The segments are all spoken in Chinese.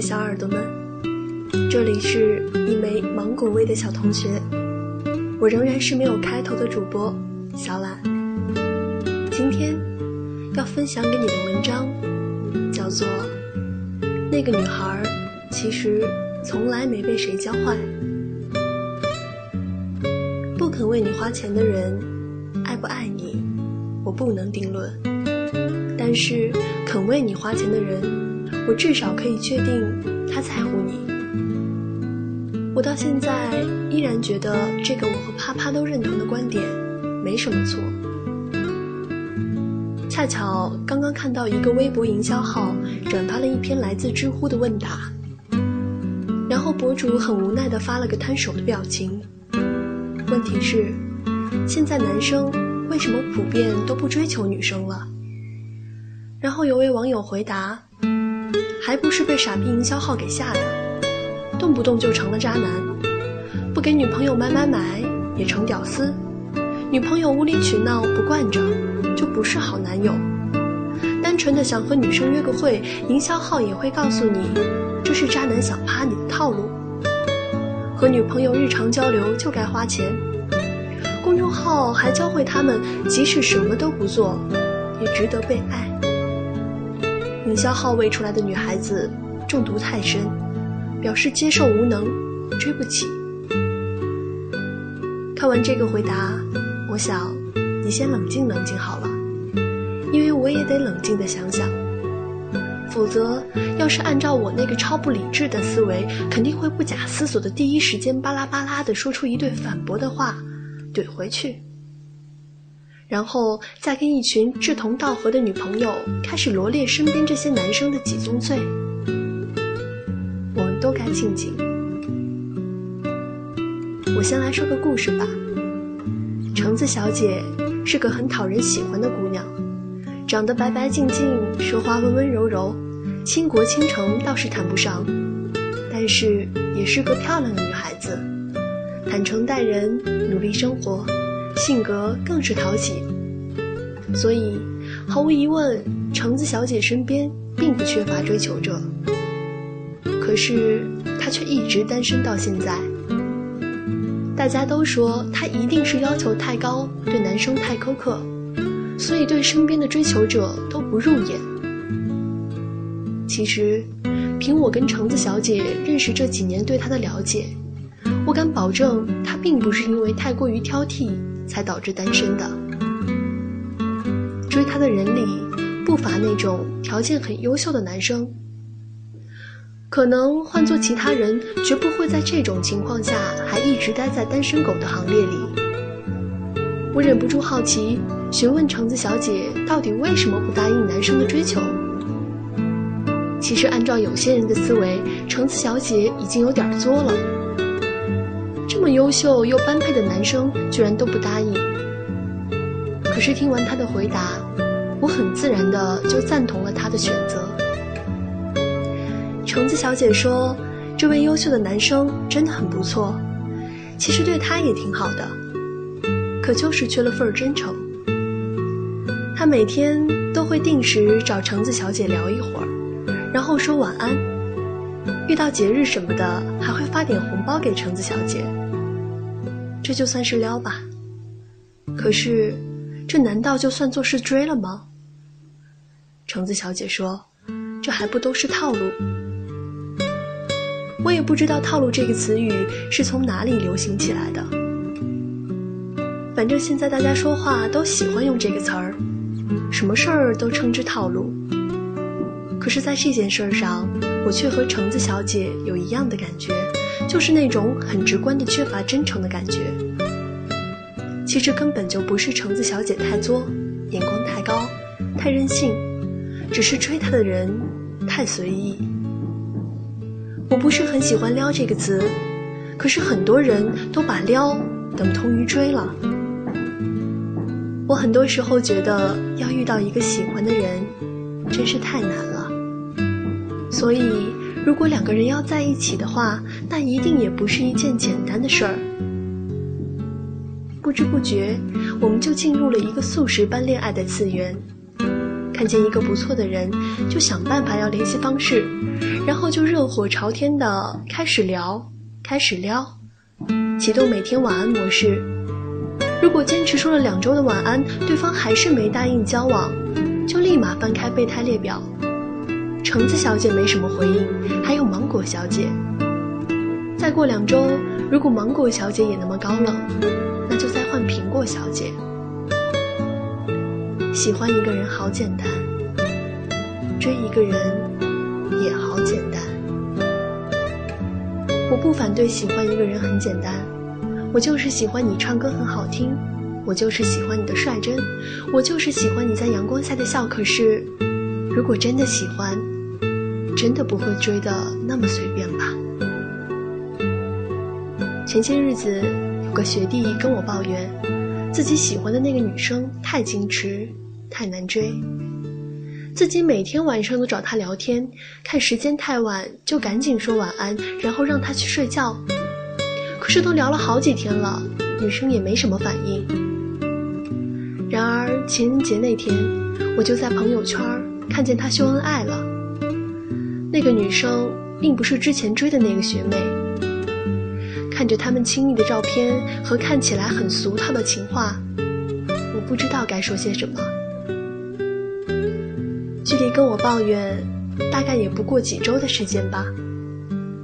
小耳朵们，这里是一枚芒果味的小同学，我仍然是没有开头的主播小懒。今天要分享给你的文章叫做《那个女孩其实从来没被谁教坏》，不肯为你花钱的人，爱不爱你，我不能定论，但是肯为你花钱的人。我至少可以确定他在乎你。我到现在依然觉得这个我和啪啪都认同的观点没什么错。恰巧刚刚看到一个微博营销号转发了一篇来自知乎的问答，然后博主很无奈地发了个摊手的表情。问题是，现在男生为什么普遍都不追求女生了？然后有位网友回答。还不是被傻逼营销号给吓的，动不动就成了渣男，不给女朋友买买买也成屌丝，女朋友无理取闹不惯着就不是好男友，单纯的想和女生约个会，营销号也会告诉你这是渣男想趴你的套路，和女朋友日常交流就该花钱，公众号还教会他们即使什么都不做也值得被爱。营销号喂出来的女孩子中毒太深，表示接受无能，追不起。看完这个回答，我想你先冷静冷静好了，因为我也得冷静的想想，否则要是按照我那个超不理智的思维，肯定会不假思索的第一时间巴拉巴拉的说出一堆反驳的话，怼回去。然后再跟一群志同道合的女朋友开始罗列身边这些男生的几宗罪，我们都该静静。我先来说个故事吧。橙子小姐是个很讨人喜欢的姑娘，长得白白净净，说话温温柔柔，倾国倾城倒是谈不上，但是也是个漂亮的女孩子，坦诚待人，努力生活。性格更是讨喜，所以毫无疑问，橙子小姐身边并不缺乏追求者。可是她却一直单身到现在。大家都说她一定是要求太高，对男生太苛刻，所以对身边的追求者都不入眼。其实，凭我跟橙子小姐认识这几年对她的了解，我敢保证，她并不是因为太过于挑剔。才导致单身的。追她的人里不乏那种条件很优秀的男生，可能换做其他人，绝不会在这种情况下还一直待在单身狗的行列里。我忍不住好奇，询问橙子小姐到底为什么不答应男生的追求。其实按照有些人的思维，橙子小姐已经有点作了。这么优秀又般配的男生，居然都不答应。可是听完他的回答，我很自然的就赞同了他的选择。橙子小姐说：“这位优秀的男生真的很不错，其实对她也挺好的，可就是缺了份真诚。他每天都会定时找橙子小姐聊一会儿，然后说晚安。遇到节日什么的，还会发点红包给橙子小姐。”这就算是撩吧，可是，这难道就算作是追了吗？橙子小姐说：“这还不都是套路？”我也不知道“套路”这个词语是从哪里流行起来的。反正现在大家说话都喜欢用这个词儿，什么事儿都称之套路。可是，在这件事上，我却和橙子小姐有一样的感觉。就是那种很直观的缺乏真诚的感觉。其实根本就不是橙子小姐太作，眼光太高，太任性，只是追她的人太随意。我不是很喜欢“撩”这个词，可是很多人都把撩等同于追了。我很多时候觉得要遇到一个喜欢的人，真是太难了。所以。如果两个人要在一起的话，那一定也不是一件简单的事儿。不知不觉，我们就进入了一个素食般恋爱的次元，看见一个不错的人，就想办法要联系方式，然后就热火朝天的开始聊，开始撩，启动每天晚安模式。如果坚持说了两周的晚安，对方还是没答应交往，就立马翻开备胎列表。橙子小姐没什么回应，还有芒果小姐。再过两周，如果芒果小姐也那么高冷，那就再换苹果小姐。喜欢一个人好简单，追一个人也好简单。我不反对喜欢一个人很简单，我就是喜欢你唱歌很好听，我就是喜欢你的率真，我就是喜欢你在阳光下的笑。可是，如果真的喜欢，真的不会追的那么随便吧？前些日子，有个学弟跟我抱怨，自己喜欢的那个女生太矜持，太难追。自己每天晚上都找她聊天，看时间太晚就赶紧说晚安，然后让她去睡觉。可是都聊了好几天了，女生也没什么反应。然而情人节那天，我就在朋友圈看见他秀恩爱了。那个女生并不是之前追的那个学妹。看着他们亲密的照片和看起来很俗套的情话，我不知道该说些什么。距离跟我抱怨，大概也不过几周的时间吧，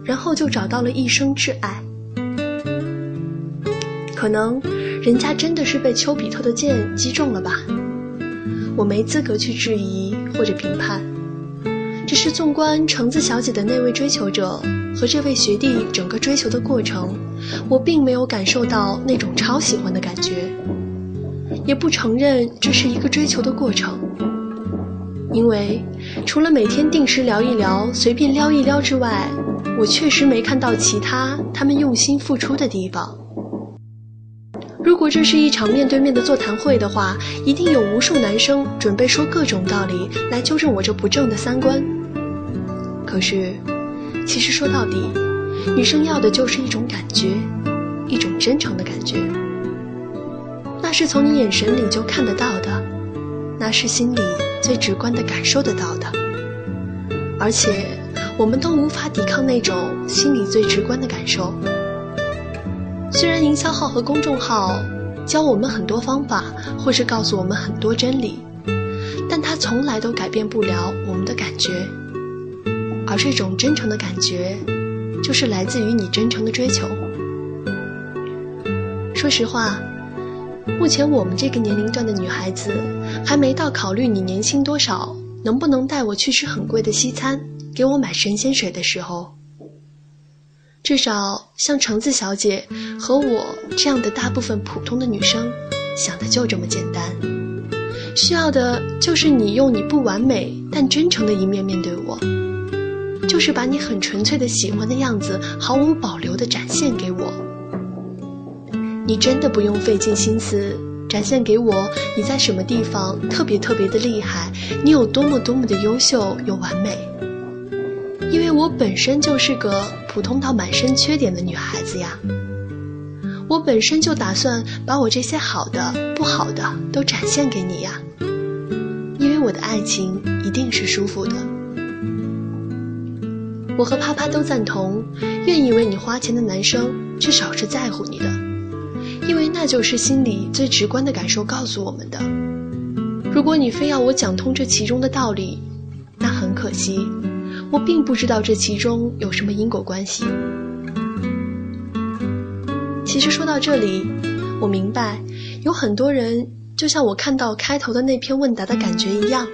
然后就找到了一生挚爱。可能人家真的是被丘比特的箭击中了吧？我没资格去质疑或者评判。是纵观橙子小姐的那位追求者和这位学弟整个追求的过程，我并没有感受到那种超喜欢的感觉，也不承认这是一个追求的过程。因为除了每天定时聊一聊、随便撩一撩之外，我确实没看到其他他们用心付出的地方。如果这是一场面对面的座谈会的话，一定有无数男生准备说各种道理来纠正我这不正的三观。可是，其实说到底，女生要的就是一种感觉，一种真诚的感觉。那是从你眼神里就看得到的，那是心里最直观的感受得到的。而且，我们都无法抵抗那种心里最直观的感受。虽然营销号和公众号教我们很多方法，或是告诉我们很多真理，但它从来都改变不了我们的感觉。而这种真诚的感觉，就是来自于你真诚的追求。说实话，目前我们这个年龄段的女孩子，还没到考虑你年薪多少，能不能带我去吃很贵的西餐，给我买神仙水的时候。至少像橙子小姐和我这样的大部分普通的女生，想的就这么简单，需要的就是你用你不完美但真诚的一面面对我。就是把你很纯粹的喜欢的样子毫无保留的展现给我。你真的不用费尽心思展现给我你在什么地方特别特别的厉害，你有多么多么的优秀又完美。因为我本身就是个普通到满身缺点的女孩子呀。我本身就打算把我这些好的、不好的都展现给你呀。因为我的爱情一定是舒服的。我和啪啪都赞同，愿意为你花钱的男生至少是在乎你的，因为那就是心里最直观的感受告诉我们的。如果你非要我讲通这其中的道理，那很可惜，我并不知道这其中有什么因果关系。其实说到这里，我明白，有很多人就像我看到开头的那篇问答的感觉一样。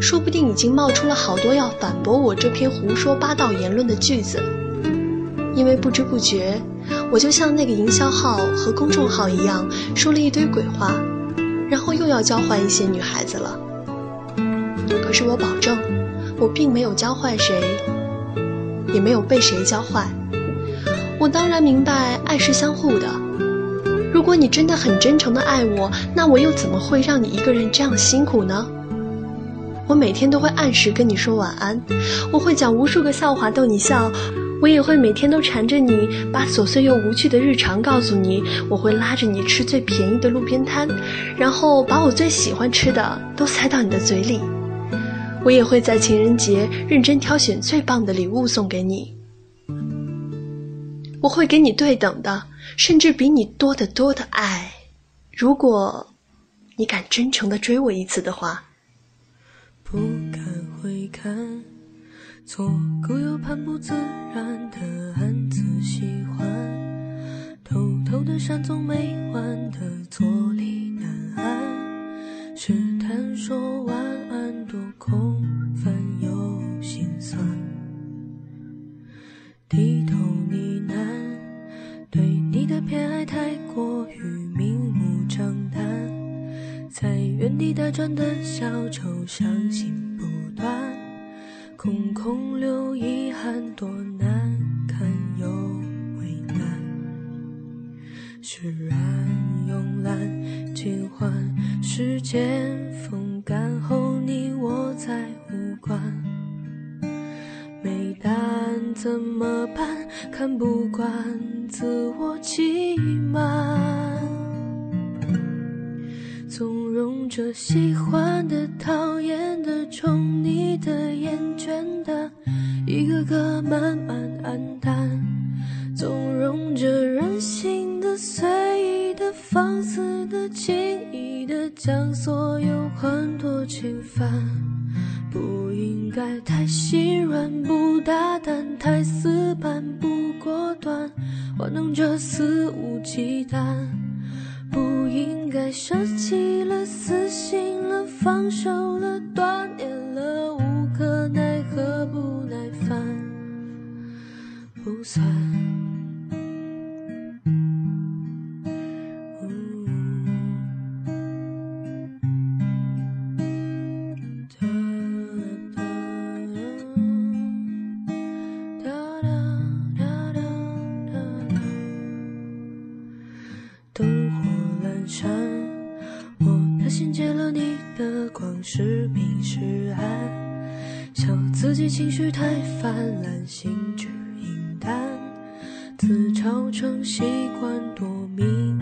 说不定已经冒出了好多要反驳我这篇胡说八道言论的句子，因为不知不觉，我就像那个营销号和公众号一样，说了一堆鬼话，然后又要教坏一些女孩子了。可是我保证，我并没有教坏谁，也没有被谁教坏。我当然明白爱是相互的，如果你真的很真诚的爱我，那我又怎么会让你一个人这样辛苦呢？我每天都会按时跟你说晚安，我会讲无数个笑话逗你笑，我也会每天都缠着你，把琐碎又无趣的日常告诉你。我会拉着你吃最便宜的路边摊，然后把我最喜欢吃的都塞到你的嘴里。我也会在情人节认真挑选最棒的礼物送给你。我会给你对等的，甚至比你多得多的爱。如果你敢真诚的追我一次的话。看。左顾右盼，不自然的暗自喜欢，偷偷的闪总没完的坐立难安。试探说晚安，多空泛又心酸。低头呢喃，对你的偏爱太过于明目张胆，在原地打转的小丑，伤心。空空留遗憾，多难堪又为难。释然慵懒，尽欢时间风干后，你我再无关。没答案怎么办？看不惯自我欺瞒，容着喜欢的、讨厌的、宠你的、厌倦的。一个个慢慢黯淡，纵容着任性的、随意的、放肆的、轻易的，将所有欢脱侵犯。不应该太心软，不大胆，太死板，不果断，玩弄着肆无忌惮。不应该舍弃了，死心了，放手了，断念了，无可奈何，不耐烦。不算。情绪太泛滥，心直。自嘲成习惯，多敏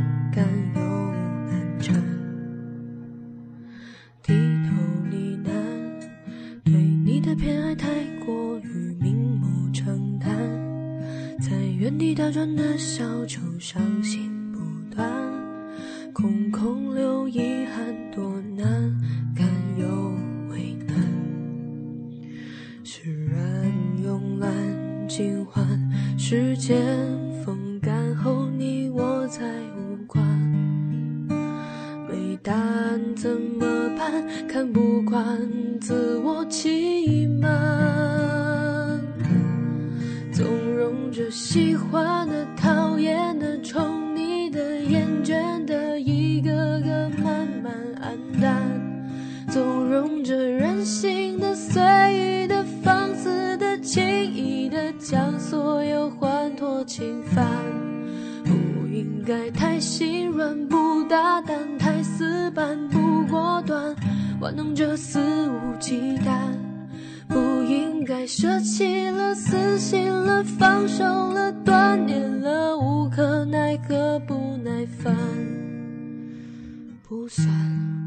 释然慵懒，尽欢。时间风干后，你我再无关。没答案怎么办？看不惯自我欺瞒，纵容着喜欢的、讨厌的、宠你的、厌倦的，一个个慢慢黯淡。纵容着任玩弄着肆无忌惮。不应该舍弃了，死心了，放手了，断念了，无可奈何，不耐烦，不算。